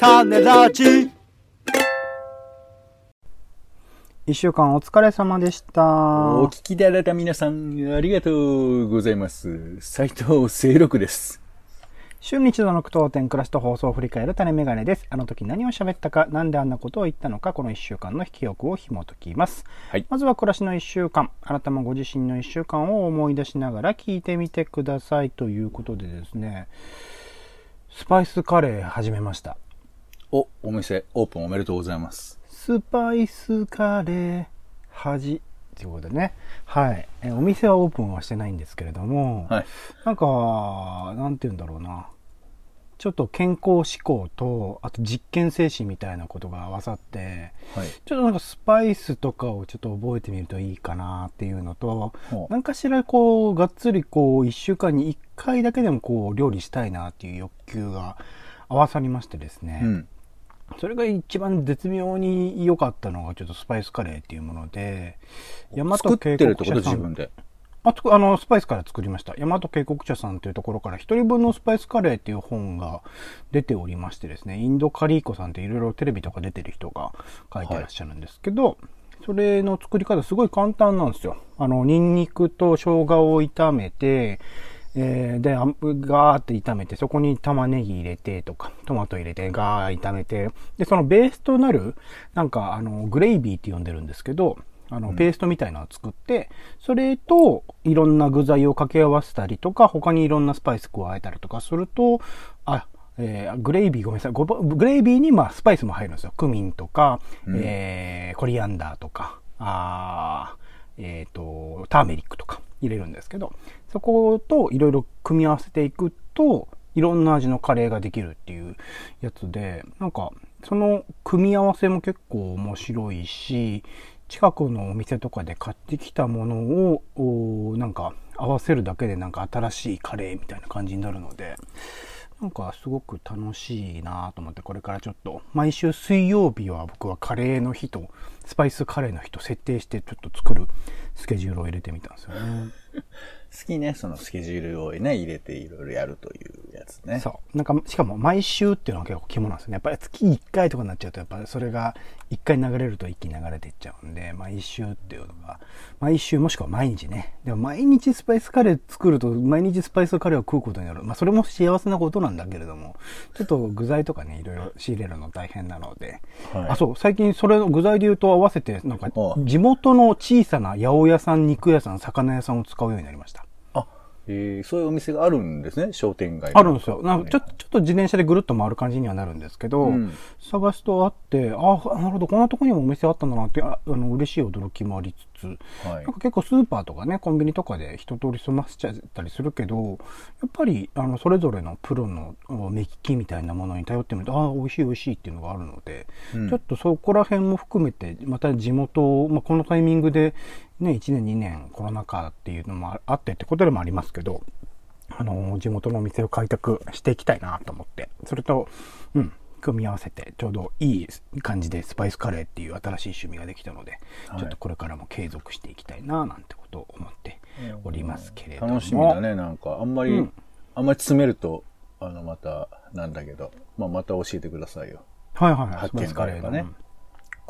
種ラジ一週間お疲れ様でした。お聞きいただいた皆さん、ありがとうございます。斉藤清六です。週に一度の句読点、暮らしと放送を振り返る種メガネです。あの時何を喋ったか、なんであんなことを言ったのか、この一週間の記憶を紐解きます。はいまずは暮らしの一週間。あなたもご自身の一週間を思い出しながら聞いてみてくださいということでですね、スパイスカレー始めました。お、お店オープンおめでとうございます。スパイスカレー恥ということでね。はい。えお店はオープンはしてないんですけれども、はい。なんか、なんて言うんだろうな。ちょっと健康志向と、あと実験精神みたいなことが合わさって、はい。ちょっとなんかスパイスとかをちょっと覚えてみるといいかなっていうのと、ほうなんかしらこう、がっつりこう、一週間に一回だけでもこう、料理したいなっていう欲求が合わさりましてですね。うん。それが一番絶妙に良かったのがちょっとスパイスカレーっていうもので、大和作って渓るってこと？自分で？あと、あの、スパイスから作りました。大和渓谷茶さんというところから一人分のスパイスカレーっていう本が出ておりましてですね、インドカリーコさんっていろいろテレビとか出てる人が書いてらっしゃるんですけど、それの作り方すごい簡単なんですよ。あの、ニンニクと生姜を炒めて、えーで、あガーって炒めて、そこに玉ねぎ入れてとか、トマト入れてガー炒めて、で、そのベースとなる、なんか、あの、グレイビーって呼んでるんですけど、あの、ペーストみたいなのを作って、それといろんな具材を掛け合わせたりとか、他にいろんなスパイス加えたりとかすると、あ、えーグレイビーごめんなさい。ごグレイビーにまあスパイスも入るんですよ。クミンとか、えーコリアンダーとか、あーえっ、と、ターメリックとか入れるんですけど、そこといろいろ組み合わせていくと、いろんな味のカレーができるっていうやつで、なんか、その組み合わせも結構面白いし、近くのお店とかで買ってきたものを、なんか合わせるだけでなんか新しいカレーみたいな感じになるので、なんかすごく楽しいなと思って、これからちょっと、毎週水曜日は僕はカレーの日と、スパイスカレーの日と設定してちょっと作るスケジュールを入れてみたんですよね。好きね、そのスケジュールをね、入れていろいろやるというやつね。そう。なんか、しかも毎週っていうのは結構肝なんですよね。やっぱり月1回とかになっちゃうと、やっぱりそれが1回流れると一気に流れていっちゃうんで、毎週っていうのが、毎週もしくは毎日ね。でも毎日スパイスカレー作ると、毎日スパイスカレーを食うことになる。まあそれも幸せなことなんだけれども、ちょっと具材とかね、いろいろ仕入れるの大変なので。はいあ、そう。最近それの具材で言うと合わせて、なんか地元の小さな八百屋さん、肉屋さん、魚屋さんを使うようになりました。あ、えー、そういうお店があるんですね、商店街。あるんですよ。なんかちょちょっと自転車でぐるっと回る感じにはなるんですけど、うん探すとあって、ああ、なるほど、こんなとこにもお店あったんだなって、ああの嬉しい驚きもありつつ、はいなんか結構スーパーとかね、コンビニとかで一通り済ませちゃったりするけど、やっぱり、あの、それぞれのプロのお目利きみたいなものに頼ってみると、ああ、美味しい美味しいっていうのがあるので、うんちょっとそこら辺も含めて、また地元を、まあ、このタイミングで、ね、1年2年コロナ禍っていうのもあってってことでもありますけど、あの、地元のお店を開拓していきたいなと思って、それと、うん、組み合わせて、ちょうどいい感じでスパイスカレーっていう新しい趣味ができたので、はいちょっとこれからも継続していきたいななんてことを思っておりますけれども。楽しみだね、なんか。あんまり、うんあんまり詰めると、あの、また、なんだけど、まあ、また教えてくださいよ。はいはいはい。発見スパイスカレーのカレーがね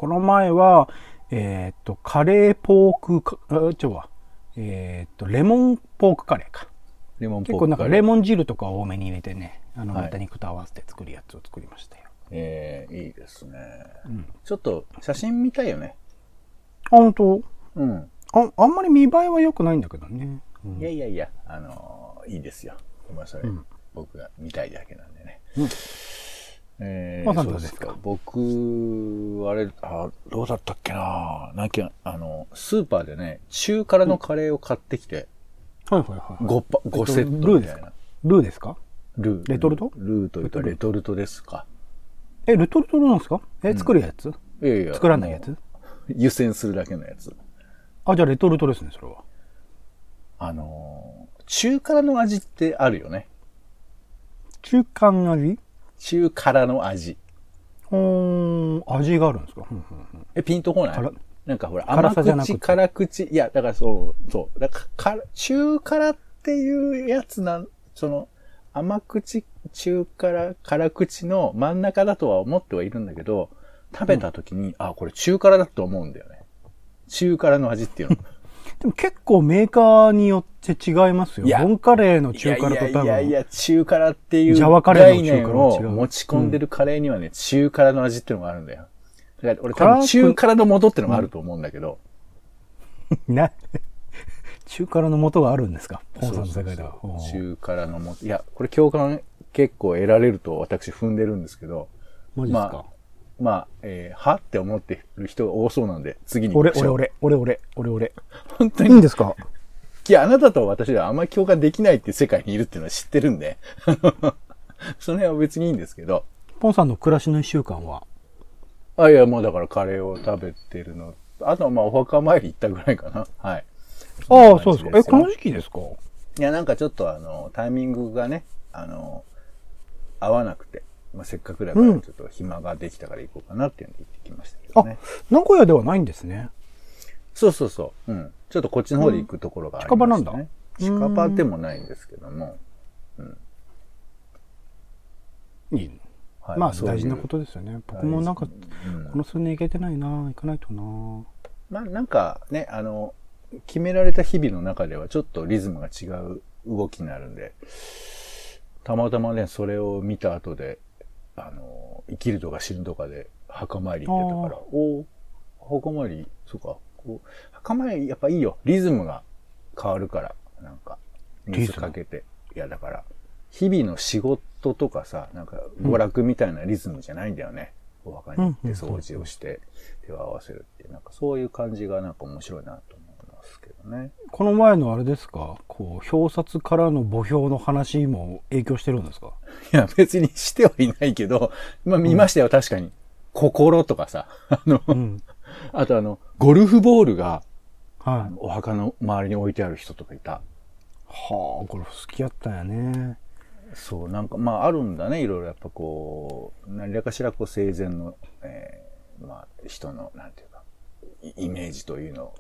この前は、えーっと、カレーポークか、あ、ちょは、えーっと、レモンポークカレーか。レモンポ結構なんかレン。モン汁とかを多めに入れてね、あの、はい豚肉と合わせて作るやつを作りましたよ。えー、いいですね。んちょっと、写真見たいよね。あ、本当？うん。あ、あんまり見栄えは良くないんだけどね。うんいやいやいや、あのーいいですよ。ごめんなさい。うん僕が見たいだけなんでね。うんえまあさんそうですか僕、あれ、あ、どうだったっけななんか、あの、スーパーでね、中辛のカレーを買ってきて、はいはいはい。5パ、5セットルーですかみたいな。ルーですか？ルー。レトルト？ルーというか、レトルトレトルトですか。え、レトルトなんですか？え、作るやつ、いやいや作らないやつ？湯煎するだけのやつ。あ、じゃあレトルトですね、それは。あのー中辛の味ってあるよね。中間味？中辛の味。うーん、味があるんですか、うんうんうんえ、ピンとこない？辛なんかほら、辛甘さじゃなくて口、辛口。いや、だからそう、そう。だから、中辛っていうやつなん、その、甘口中辛、辛口の真ん中だとは思ってはいるんだけど、食べた時に、あ、これ中辛だと思うんだよね。中辛の味っていうの。でも結構メーカーによって違いますよ。ボンカレーの中辛と多いやいやいや中辛っていうジャワカレー概の中辛持ち込んでるカレーにはね、中辛の味っていうのがあるんだよ。だから俺多分中辛の元ってのがあると思うんだけど、な、中辛の元があるんですか？ポンさんの世界では。そうそうほうそう。中辛の元。いや、これ共感結構得られると私踏んでるんですけど、マジですか、まあ、まあ、えーは？って思ってる人が多そうなんで、次に行俺。俺、俺、俺、俺、俺、俺。本当にいいんですか？いや、あなたと私ではあんまり共感できないって世界にいるっていうのは知ってるんで、その辺は別にいいんですけど、ポンさんの暮らしの一週間は？あ、いや、もうだからカレーを食べてるの、あとはまあお墓参り行ったぐらいかな。はい。ああ、そうですか。え、よこの時期ですか？いや、なんかちょっとあの、タイミングがね、あの、合わなくて、まあ、せっかくだからちょっと暇ができたから行こうかなっていうので行ってきましたけどあね。、名古屋ではないんですね。そうそうそう。うん。ちょっとこっちの方で行くところがありまして、ね近場なんだ近場でもないんですけども。いい。はいまあ、大事なことですよね。僕もなんか、うんこの数年行けてないな行かないとなまあなんかね、あの、決められた日々の中ではちょっとリズムが違う動きになるんで、たまたまね、それを見た後で、あの、生きるとか死ぬとかで墓参り行ってたから、おお墓参り、そうか、こう、墓参りやっぱいいよ。リズムが変わるから、なんか、水かけて。いや、だから、日々の仕事とかさ、なんか、娯楽みたいなリズムじゃないんだよね。お墓に行って掃除をして手を合わせるっていう、なんかそういう感じがなんか面白いなとね。この前のあれですか？こう、表札からの墓標の話も影響してるんですか？いや、別にしてはいないけど、まあ見ましたよ、確かに。心とかさ。あの、うん。あとあの、ゴルフボールがはい。お墓の周りに置いてある人とかいた。はあ、ゴルフ好きやったんやね。そう、なんか、まあ、あるんだね、いろいろやっぱこう、何らかしらこう、生前の、えーまあ、人の、なんていうか、イイメージというのを、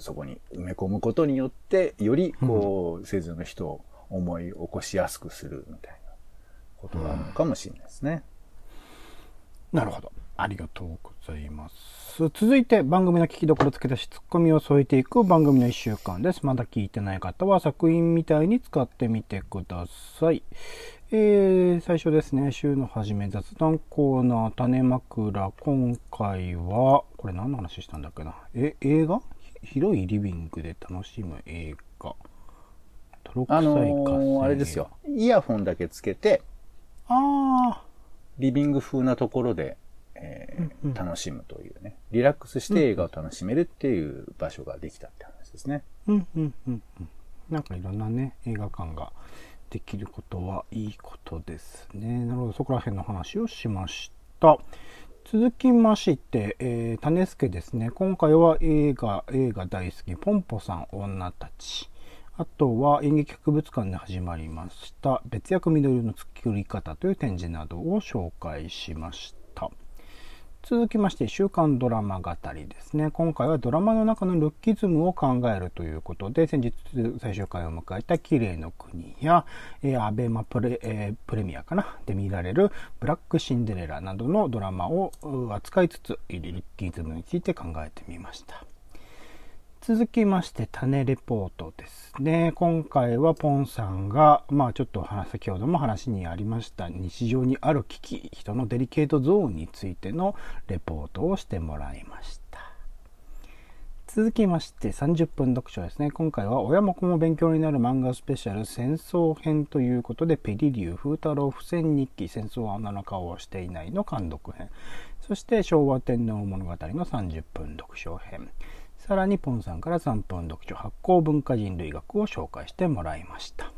そこに埋め込むことによって、より、こう、生前の人を思い起こしやすくするみたいなことがあるのかもしれないですね。なるほど。ありがとうございます。続いて番組の聞きどころ付け出し、ツッコミを添えていく番組の一週間です。まだ聞いてない方は作品みたいに使ってみてください。えー、最初ですね、週の初め雑談コーナー、種枕。今回は、これ何の話したんだっけな？え、映画？広いリビングで楽しむ映画。泥臭あのい火星ーあれですよ。。イヤホンだけつけて、あリビング風なところで、えー楽しむというね。リラックスして映画を楽しめるっていう場所ができたって話ですね。ー。うんうんうんうん。なんかいろんなね、映画館ができることはいいことですね。なるほど、そこら辺の話をしました。続きまして、えー、種助ですね。今回は映画、映画大好き、ポンポさん女たち。あとは演劇博物館で始まりました、別役緑の作り方という展示などを紹介しました。続きまして、週刊ドラマ語りですね。今回はドラマの中のルッキズムを考えるということで、先日最終回を迎えた綺麗の国や、えーアベマプレ,、えープレミアかな？で見られるブラックシンデレラなどのドラマを扱いつつ、ルッキズムについて考えてみました。続きまして、種レポートですね。今回はポンさんが、まあちょっと先ほども話にありました、日常にある危機、人のデリケートゾーンについてのレポートをしてもらいました。続きまして30分読書ですね。今回は親も子も勉強になる漫画スペシャル戦争編ということで、ペリリュー、風太郎、不戦日記、戦争は女の顔をしていないの監読編。そして昭和天皇物語の30分読書編。さらにポンさんから3分読書発酵文化人類学を紹介してもらいました。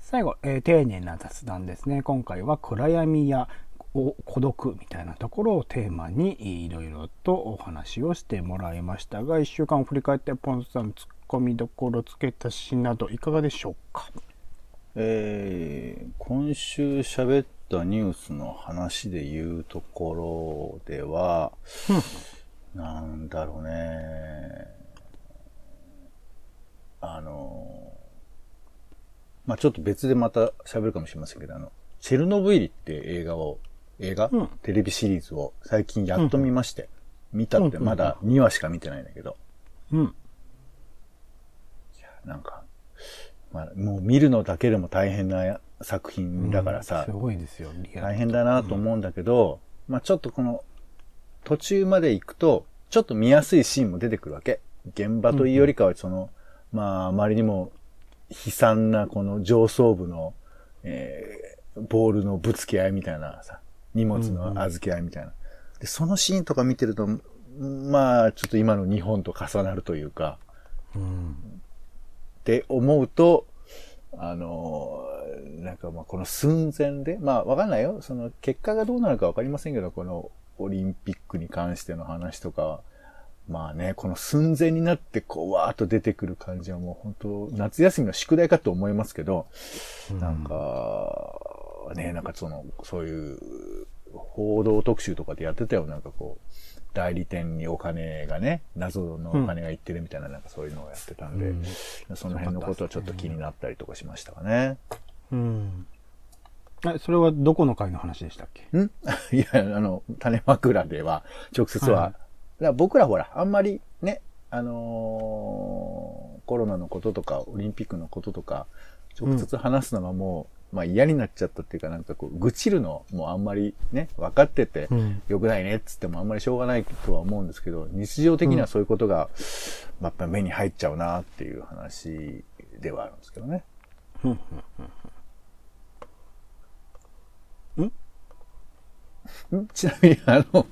最後、えー丁寧な雑談ですね。今回は暗闇やお孤独みたいなところをテーマにいろいろとお話をしてもらいましたが、1週間を振り返ってポンさんツッコミどころ付け足しなどいかがでしょうか？えー今週喋ったニュースの話で言うところでは、なんだろうね。あの、まあちょっと別でまた喋るかもしれませんけど、あの、チェルノブイリって映画を、映画、うん。テレビシリーズを最近やっと見まして、見たってまだ2話しか見てないんだけど、うん。なんか、まあもう見るのだけでも大変な作品だからさ、すごいですよ、大変だなと思うんだけど、まあちょっとこの途中まで行くと、ちょっと見やすいシーンも出てくるわけ。現場というよりかは、その、まああまりにも悲惨なこの上層部の、えーボールのぶつけ合いみたいなさ、荷物の預け合いみたいな。で、そのシーンとか見てると、まあちょっと今の日本と重なるというか、うん。って思うと、あのーなんかまあこの寸前で、まあわかんないよ。その結果がどうなるかわかりませんけど、このオリンピックに関しての話とか、まあね、この寸前になってこうわーっと出てくる感じはもう本当夏休みの宿題かと思いますけど、なんか、ね、なんかその、そういう報道特集とかでやってたよ。なんかこう、代理店にお金がね、謎のお金がいってるみたいな、なんかそういうのをやってたんで、うんその辺のことはちょっと気になったりとかしましたかね。うん。え、それはどこの回の話でしたっけ？ん？いや、あの、種枕では、直接は、はいら僕らほら、あんまりね、あのーコロナのこととか、オリンピックのこととか、直接話すのがもう、まあ嫌になっちゃったっていうか、なんかこう、愚痴るのもあんまりね、分かってて、うん。良くないねっつってもあんまりしょうがないとは思うんですけど、日常的にはそういうことが、まあやっぱ目に入っちゃうなっていう話ではあるんですけどね。うんん ちなみに、あの、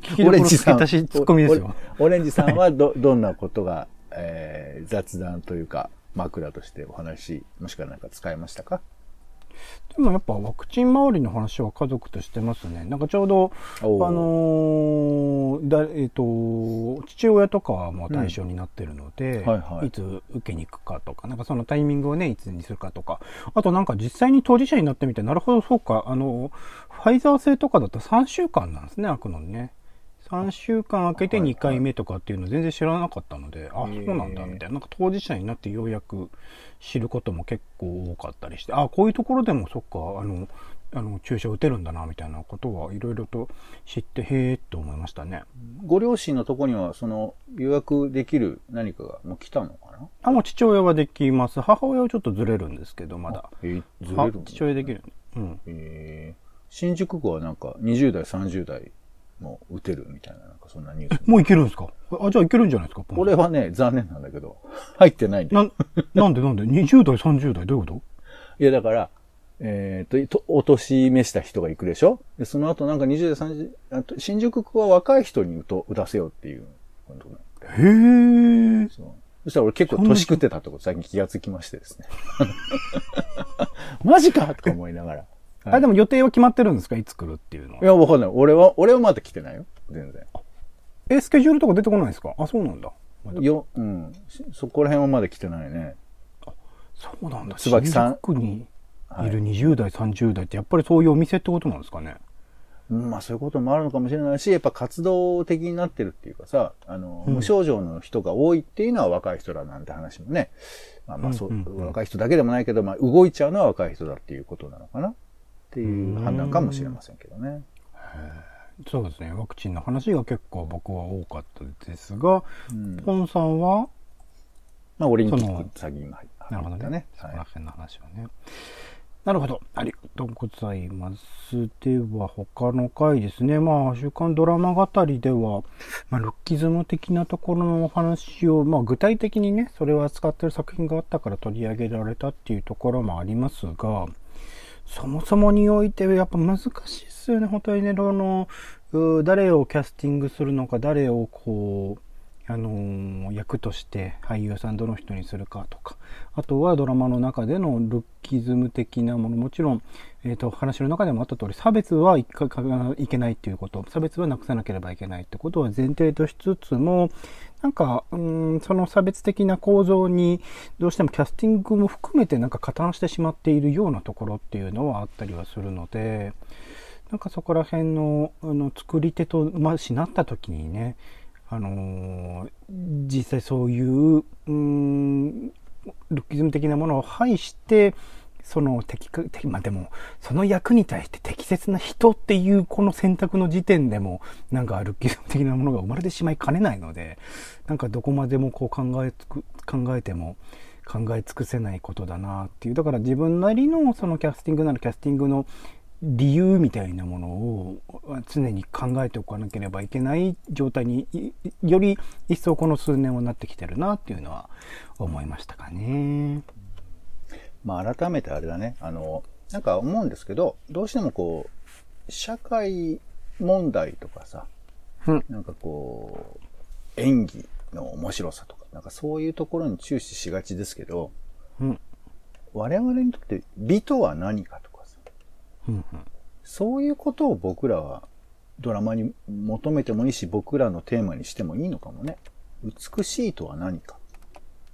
聞きどころ付け足しツッコミですよ。オオレンジさんはど、どんなことが、えー雑談というか、枕としてお話、もしくはなんか使いましたか？でもやっぱワクチン周りの話は家族としてますね。なんかちょうど、あのーだえっ、と、父親とかはもう対象になってるので、はいはいいつ受けに行くかとか、なんかそのタイミングをね、いつにするかとか、あとなんか実際に当事者になってみて、なるほど、そうか、あの、ファイザー製とかだと3週間なんですね、開くのにね。3週間空けて2回目とかっていうの全然知らなかったので、あ、へーそうなんだ、みたいな。なんか当事者になってようやく知ることも結構多かったりして、あ、こういうところでもそっか、あの、あの注射打てるんだな、みたいなことはいろいろと知って、へーって思いましたね。ご両親のとこには、その、予約できる何かがもう来たのかな？あ、もう父親はできます。母親はちょっとずれるんですけど、まだ。えーずれはるんだ父親できる。うん。えー新宿区はなんか20代、30代も打てるみたいな、なんかそんなニュース。もういけるんですか？あ、じゃあいけるんじゃないですか？これはね、残念なんだけど、入ってないんだよな、なんで？なんで ?20 代、30代どういうこいや、だから、えっ、と、とお年召した人が行くでしょ？で、その後なんか20代、30あと新宿区は若い人に打と打たせようっていうへー。そうそしたら俺結構年食ってたってこと最近気がつきましてですね。マジかとか思いながら。はいあ、でも予定は決まってるんですか？いつ来るっていうのは。いや、わかんない。俺は、俺はまだ来てないよ。全然。え、スケジュールとか出てこないですか？あ、そうなんだ。よ、うん。しそこら辺はまだ来てないね。そうなんだ。椿さん新宿区にいる20代、30代ってやっぱりそういうお店ってことなんですかね？うんまあそういうこともあるのかもしれないし、やっぱ活動的になってるっていうかさ、あの、うん無症状の人が多いっていうのは若い人だなんて話もね。まあまあそう、うんうんうん若い人だけでもないけど、まあ動いちゃうのは若い人だっていうことなのかなっていう判断かもしれませんけどね。そうですね。ワクチンの話が結構僕は多かったですが、うんポンさんは、まあオリンピック先に入ったなるほどね。ね。そこはいら辺の話はね。なるほど。ありがとうございます。では、他の回ですね。まあ、週刊ドラマ語りでは、まあ、ルッキズム的なところのお話を、まあ、具体的にね、それを扱ってる作品があったから取り上げられたっていうところもありますが、そもそもにおいてやっぱ難しいっすよね。本当にね、あの、誰をキャスティングするのか、誰をこう、あの役として俳優さんどの人にするかとか、あとはドラマの中でのルッキズム的なもの、もちろん、えっ、と、話の中でもあった通り、差別はいかかいけないっていうこと、差別はなくさなければいけないってことは前提としつつも、なんか、うん、その差別的な構造に、どうしてもキャスティングも含めてなんか加担してしまっているようなところっていうのはあったりはするので、なんかそこら辺のあの作り手と、まあしなった時にね、あのー実際そういう、うん、ルッキズム的なものを排して、その適か、まあでも、その役に対して適切な人っていうこの選択の時点でも、なんかルッキズム的なものが生まれてしまいかねないので、なんかどこまでもこう考えつく、考えても、考え尽くせないことだなっていう。だから自分なりのそのキャスティングならキャスティングの理由みたいなものを常に考えておかなければいけない状態により一層この数年はなってきてるなっていうのは思いましたかね。まあ改めてあれだね、あの、なんか思うんですけど、どうしてもこう、社会問題とかさ、うん、なんかこう、演技の面白さとか、なんかそういうところに注視しがちですけど、うん、我々にとって美とは何かとかさ、うんうん、そういうことを僕らはドラマに求めてもいいし、僕らのテーマにしてもいいのかもね。美しいとは何か。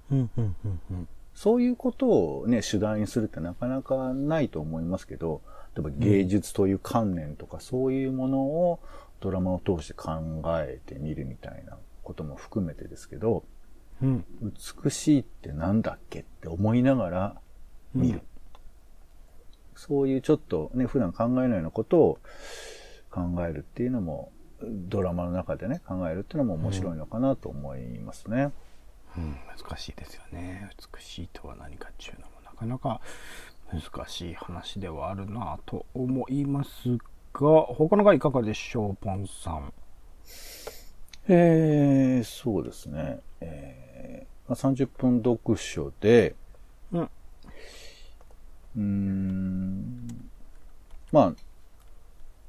うんうんうんうんそういうことをね、主題にするってなかなかないと思いますけど、例えば芸術という観念とか、そういうものをドラマを通して考えてみるみたいなことも含めてですけど、うん、美しいってなんだっけって思いながら見る。うん、そういうちょっとね、普段考えないようなことを考えるっていうのも、ドラマの中でね、考えるっていうのも面白いのかなと思いますね。うん、難しいですよね。美しいとは何かっていうのもなかなか難しい話ではあるなと思いますが、他のがいかがでしょう、ポンさん？えー、そうですね。えー、30分読書で、うん。うん、まあ、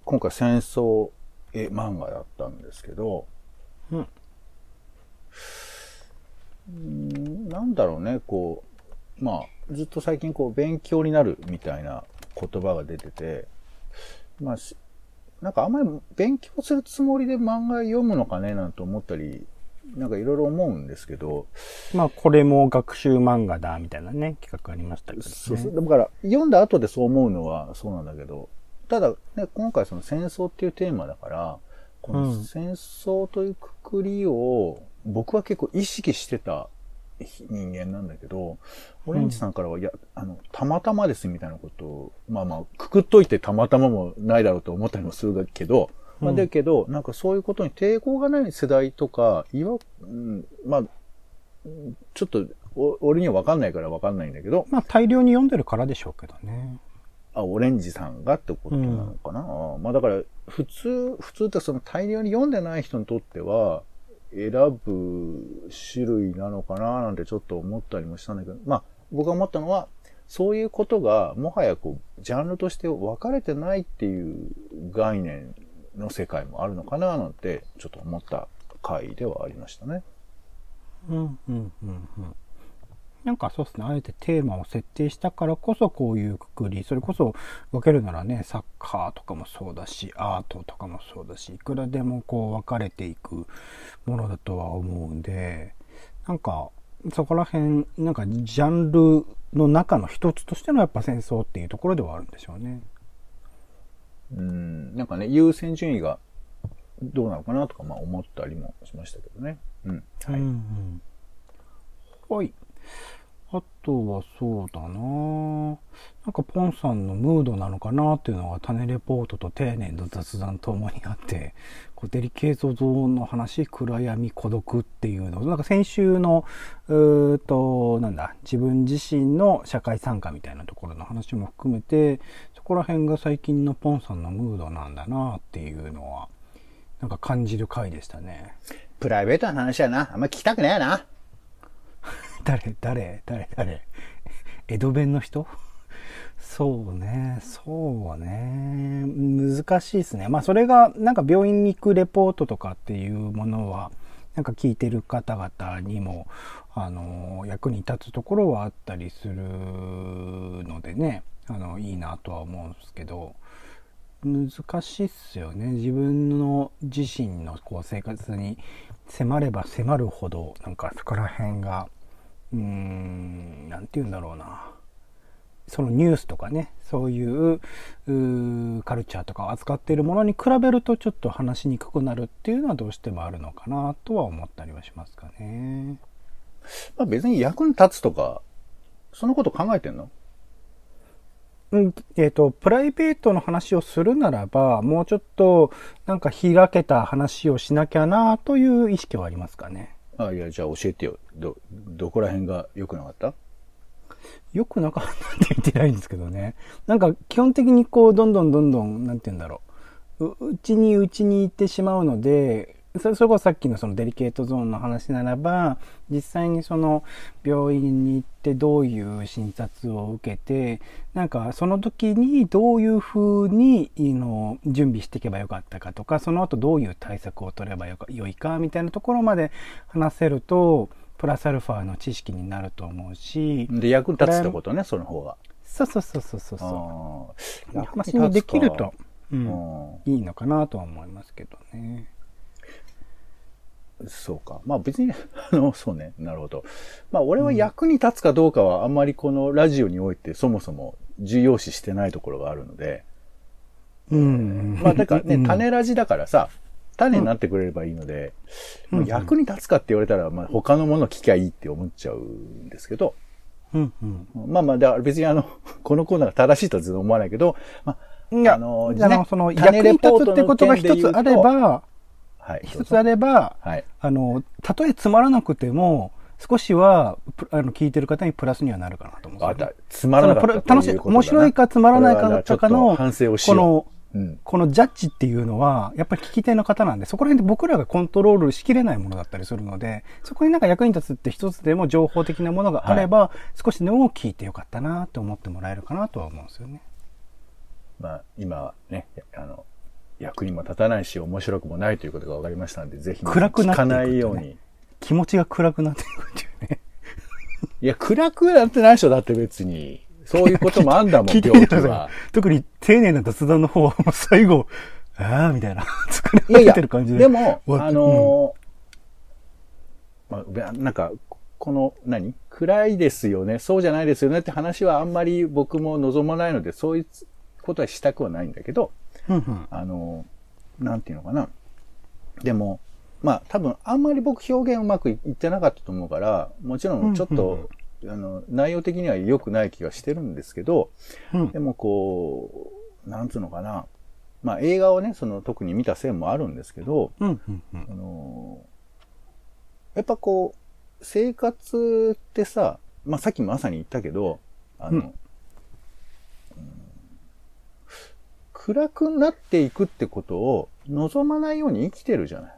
今回戦争絵漫画だったんですけど、うん。うんなんだろうね、こう、まあ、ずっと最近こう、勉強になるみたいな言葉が出てて、まあ、なんかあんまり勉強するつもりで漫画読むのかねなんて思ったり、なんかいろいろ思うんですけど。まあ、これも学習漫画だ、みたいなね、企画ありましたけど、ね。そうそう。だから、読んだ後でそう思うのはそうなんだけど、ただ、ね、今回その戦争っていうテーマだから、この戦争というくくりを、僕は結構意識してた人間なんだけど、オレンジさんからは、いや、あの、たまたまですみたいなことを、まあまあ、くくっといてたまたまもないだろうと思ったりもするけど、まあ、だけど、なんかそういうことに抵抗がない世代とか、いわ、うん、まあ、ちょっと、俺には分かんないから分かんないんだけど。まあ、大量に読んでるからでしょうけどね。あ、オレンジさんがってことなのかな？うん、まあだから、普通、普通ってその大量に読んでない人にとっては、選ぶ種類なのかななんてちょっと思ったりもしたんだけど、まあ僕が思ったのは、そういうことがもはやこう、ジャンルとして分かれてないっていう概念の世界もあるのかななんてちょっと思った回ではありましたね。うんうんうんうん。なんかそうですね、あえてテーマを設定したからこそこういうくくり、それこそ分けるならね、サッカーとかもそうだし、アートとかもそうだし、いくらでもこう分かれていくものだとは思うんで、なんかそこら辺、なんかジャンルの中の一つとしてのやっぱ戦争っていうところではあるんでしょうね。うん、なんかね、優先順位がどうなのかなとか、まあ思ったりもしましたけどね。うん。はい。うんうんはい。あとはそうだななんかポンさんのムードなのかなっていうのが種レポートと丁寧の雑談ともにあって、こうデリケートゾーンの話、暗闇、孤独っていうのなんか先週の、うーと、なんだ、自分自身の社会参加みたいなところの話も含めて、そこら辺が最近のポンさんのムードなんだなっていうのは、なんか感じる回でしたね。プライベートな話やな。あんま聞きたくねえな。誰誰誰誰？江戸弁の人？そうね、そうね。難しいですね。まあそれがなんか病院に行くレポートとかっていうものは、なんか聞いてる方々にも、あの、役に立つところはあったりするのでね、あの、いいなとは思うんですけど、難しいっすよね。自分の自身のこう生活に迫れば迫るほど、なんかそこら辺がうーん、なんて言うんだろうな。そのニュースとかね、そういうカルチャーとかを扱っているものに比べるとちょっと話しにくくなるっていうのはどうしてもあるのかなとは思ったりはしますかね。まあ別に役に立つとかそのこと考えてんの？うん、えっ、と、プライベートの話をするならば、もうちょっと、なんか開けた話をしなきゃなという意識はありますかね。あ、いや、じゃあ教えてよ。ど、どこら辺が良くなかった？良くなかったって言ってないんですけどね。なんか基本的にこう、どんどんどんどん、なんて言うんだろう。ううちにうちに行ってしまうので、それこそさっきのそのデリケートゾーンの話ならば、実際にその病院に行ってどういう診察を受けて、なんかその時にどういうふうにいの準備していけばよかったかとか、その後どういう対策を取ればよか良いかみたいなところまで話せると、プラスアルファの知識になると思うし、で、役に立つってことね、その方が。そうそうそうそうそうそあう。話にできると、うんいいのかなとは思いますけどね。そうか。まあ別に、あの、そうね。なるほど。まあ俺は役に立つかどうかはあんまりこのラジオにおいてそもそも重要視してないところがあるので。うん。まあだからね、うん種ラジだからさ、種になってくれればいいので、うんまあ役に立つかって言われたら、まあ他のもの聞きゃいいって思っちゃうんですけど、うんうん。まあまあ、だから別にあの、このコーナーが正しいとは全然思わないけど、まいや、あのあの、ねその、役種に立つってことが一つあれば、あ、はい。一つあれば、はい。あの、たとえつまらなくても、少しは、プあの、聞いてる方にプラスにはなるかなと思うんあ、ですよだ、つまらなかった楽しい面白いかつまらないかかの反省をし。この、うん。このジャッジっていうのは、やっぱり聞き手の方なんで、そこら辺で僕らがコントロールしきれないものだったりするので、そこになんか役に立つって一つでも情報的なものがあれば、少しでも聞いてよかったなって思ってもらえるかなとは思うんですよね。まあ、今はね、あの、役にも立たないし、面白くもないということが分かりましたので、ぜひ、暗くなっていくねないように。気持ちが暗くなっていくっていうね。いや、暗くなってないでしょ、だって別に。そういうこともあんだもん、病気は。い。特に丁寧な雑談の方はもう最後、ああ、みたいな、疲れいやいや、てる感じで。でも、終わっあのーまあ、なんか、この、何？暗いですよね、そうじゃないですよねって話はあんまり僕も望まないので、そういうことはしたくはないんだけど、うんうん。あのーなんていうのかな。でも、まあ多分あんまり僕表現うまくいってなかったと思うから、もちろんちょっと、あの、内容的には良くない気がしてるんですけど、うん。でもこう、なんつうのかな。まあ映画をね、その特に見た線もあるんですけど、うんうんうん。あのやっぱこう、生活ってさ、まあさっきまさに言ったけど、あの、暗くなっていくってことを望まないように生きてるじゃない。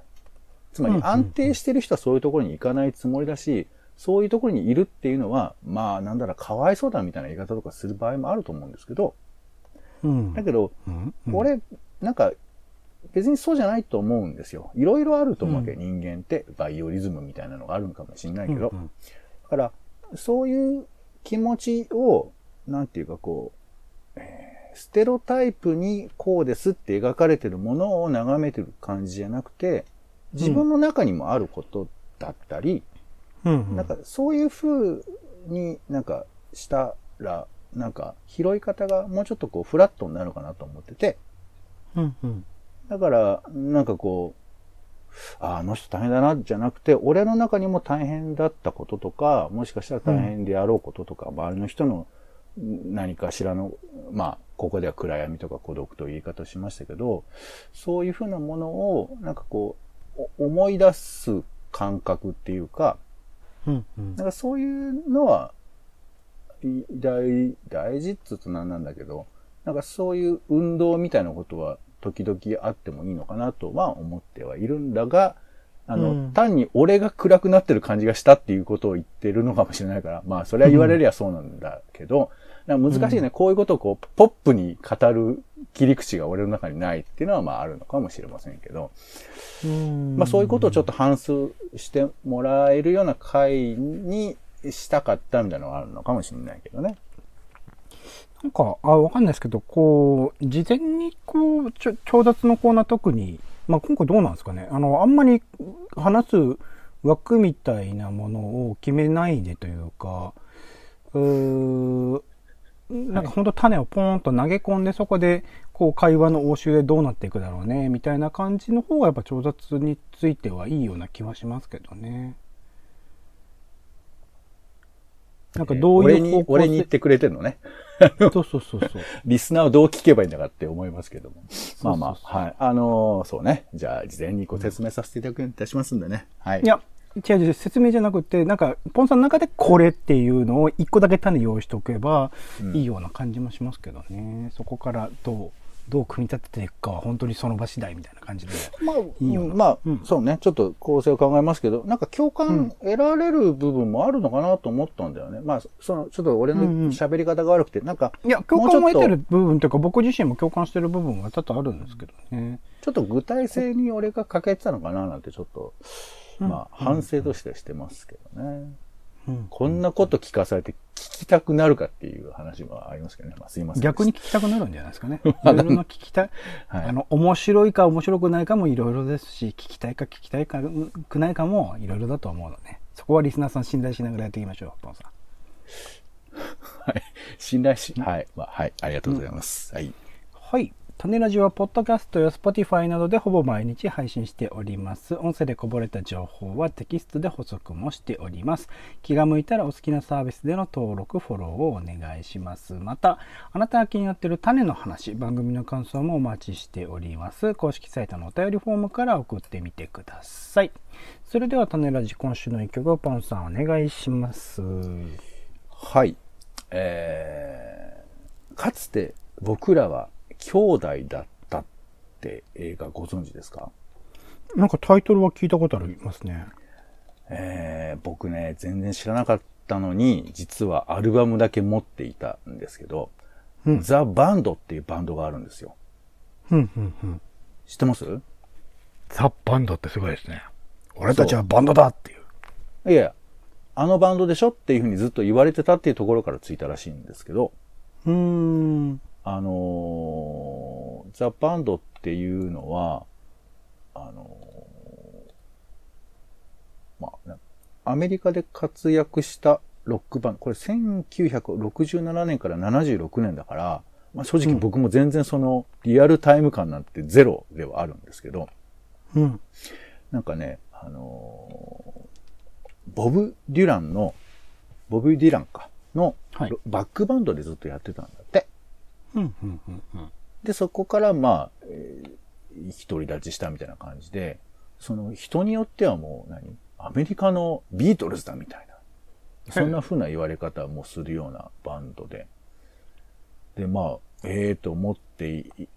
つまり安定してる人はそういうところに行かないつもりだし、そういうところにいるっていうのは、まあなんだろう、かわいそうだみたいな言い方とかする場合もあると思うんですけど、うんだけど、うんうん俺、なんか、別にそうじゃないと思うんですよ。いろいろあると思うわけ、う人間って。バイオリズムみたいなのがあるのかもしれないけど。うんうんだから、そういう気持ちを、なんていうかこう、えーステロタイプにこうですって描かれてるものを眺めてる感じじゃなくて、自分の中にもあることだったり、うん。うん。なんかそういう風になんかしたら、なんか拾い方がもうちょっとこうフラットになるかなと思ってて、うんうん。だから、なんかこう、ああの人大変だな、じゃなくて、俺の中にも大変だったこととか、もしかしたら大変であろうこととか、周りの人の何かしらの、まあ、ここでは暗闇とか孤独という言い方をしましたけど、そういうふうなものを、なんかこう、お思い出す感覚っていうか、うんうん。なんかそういうのは、い大、大事っつうと何なんだけど、なんかそういう運動みたいなことは時々あってもいいのかなとは思ってはいるんだが、あの、うん。単に俺が暗くなってる感じがしたっていうことを言ってるのかもしれないから、まあそれは言われりゃそうなんだけど、難しいね、こういうことをこう、ポップに語る切り口が俺の中にないっていうのはまああるのかもしれませんけど、まあそういうことをちょっと反芻してもらえるような回にしたかったみたいなのがあるのかもしれないけどね。なんか、あ、わかんないですけど、こう、事前にこう、ちょ、調達のコーナー特に、まあ今回どうなんですかね。あの、あんまり話す枠みたいなものを決めないでというか、うーなんか本当種をポーンと投げ込んで、そこで、こう会話の応酬でどうなっていくだろうね、みたいな感じの方がやっぱ調達についてはいいような気はしますけどね。なんかどういう俺に、俺に言ってくれてるのね。そうそうそうそう。リスナーをどう聞けばいいんだかって思いますけども。まあまあ、はい。あのーそうね。じゃあ、事前にご説明させていただくようにいたしますんでね。はい。いや、違う違う、説明じゃなくて、なんか、ポンさんの中でこれっていうのを一個だけ種用意しておけばいいような感じもしますけどね。そこからどう、どう組み立てていくかは本当にその場次第みたいな感じで。まあ、いいよなまあ、うんそうね。ちょっと構成を考えますけど、なんか共感得られる部分もあるのかなと思ったんだよね。まあ、その、ちょっと俺のうんうん喋り方が悪くて、なんか、いや、共感を得てる部分というか、僕自身も共感してる部分が多々あるんですけどね。と、ちょっと具体性に俺が欠けてたのかななんてちょっと、まあ、反省としてしてますけどね。うんこんなこと聞かされて聞きたくなるかっていう話もありますけどね。まあ、すいません。逆に聞きたくなるんじゃないですかね。いろいろな聞きたい。はいあの、面白いか面白くないかもいろいろですし、聞きたいか聞きたいかくないかもいろいろだと思うので、そこはリスナーさん信頼しながらやっていきましょう、ポンさん。はい。信頼し、はい。まあ、はい。ありがとうございます。はい。はい。種ラジは、ポッドキャストや Spotify などでほぼ毎日配信しております。音声でこぼれた情報はテキストで補足もしております。気が向いたらお好きなサービスでの登録、フォローをお願いします。また、あなたが気になっている種の話、番組の感想もお待ちしております。公式サイトのお便りフォームから送ってみてください。それでは、種ラジ今週の一曲をポンさんお願いします。はい。えー、かつて僕らは兄弟だったって映画ご存知ですか？なんかタイトルは聞いたことありますね。えー、僕ね、全然知らなかったのに、実はアルバムだけ持っていたんですけど、うんザ・バンドっていうバンドがあるんですよ。うん、うん、うん。知ってます？ザ・バンドってすごいですね。俺たちはバンドだっていう。いやいや、あのバンドでしょっていうふうにずっと言われてたっていうところからついたらしいんですけど、うーん。あのーザ・バンドっていうのは、あのーまあ、なアメリカで活躍したロックバンド、これ1967年から76年だから、まあ、正直僕も全然そのリアルタイム感なんてゼロではあるんですけど、うん。なんかね、あのーボブ・デュランの、ボブ・デュランか、の、はいバックバンドでずっとやってたんだって。うん、うん、うん、うん。で、そこから、まあ、えー独り立ちしたみたいな感じで、その人によってはもう何、アメリカのビートルズだみたいな。そんな風な言われ方もするようなバンドで。で、まあ、ええと思ってい、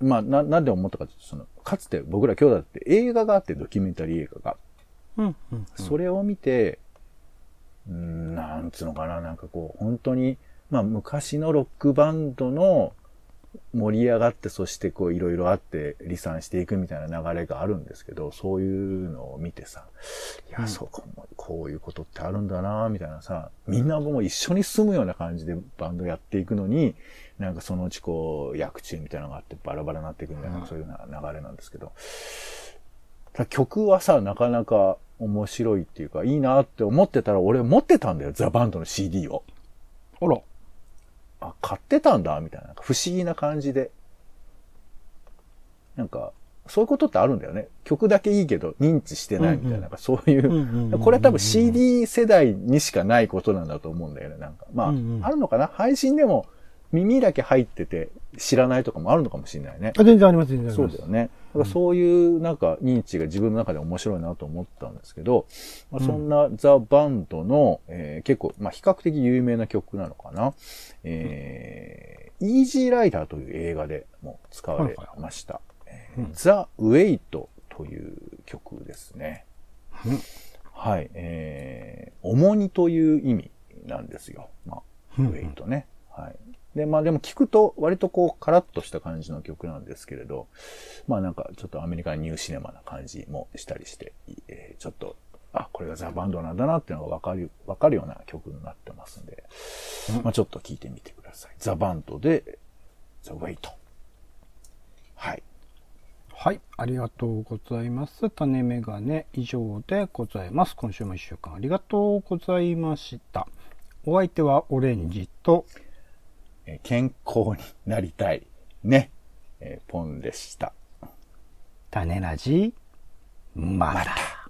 まあ、な、なんで思ったかというと、その、かつて僕ら兄弟って映画があって、ドキュメンタリー映画が。うん、うん。それを見て、うーん、なんつうのかな、なんかこう、本当に、まあ昔のロックバンドの盛り上がって、そしてこういろいろあって離散していくみたいな流れがあるんですけど、そういうのを見てさ、いや、うんそうかも、こういうことってあるんだな、みたいなさ、みんなもう一緒に住むような感じでバンドやっていくのに、なんかそのうちこう、薬中みたいなのがあってバラバラになっていくみたいな、うんそういうような流れなんですけど、曲はさ、なかなか面白いっていうか、いいなって思ってたら、俺持ってたんだよ、ザ・バンドの CD を。あら。あ、買ってたんだ、みたいな。不思議な感じで。なんか、そういうことってあるんだよね。曲だけいいけど、認知してないみたいな、うんうんなんかそういう、これは多分 CD 世代にしかないことなんだと思うんだよね、なんか。まあ、うんうんあるのかな？配信でも耳だけ入ってて知らないとかもあるのかもしれないね。あ全然あります、全然あります。そうだよね。だからそういうなんか認知が自分の中で面白いなと思ったんですけど、まあ、そんなザ・バンドの、えー結構、まあ、比較的有名な曲なのかな。えー、イージーライダーという映画でも使われました。ザ・ウェイトという曲ですね。うんはい。えー、重荷という意味なんですよ。まあ、うんウェイトね。はい。で、まあでも聞くと割とこうカラッとした感じの曲なんですけれど、まあなんかちょっとアメリカンニューシネマな感じもしたりして、えーちょっと、あ、これがザ・バンドなんだなっていうのがわかる、わかるような曲になってますんで、まあちょっと聞いてみてください。ザ・バンドで、ザ・ウェイト。はい。はい、ありがとうございます。種メガネ以上でございます。今週も一週間ありがとうございました。お相手はオレンジと、えー健康になりたい。ね。えーポンでした。種ラジ、また。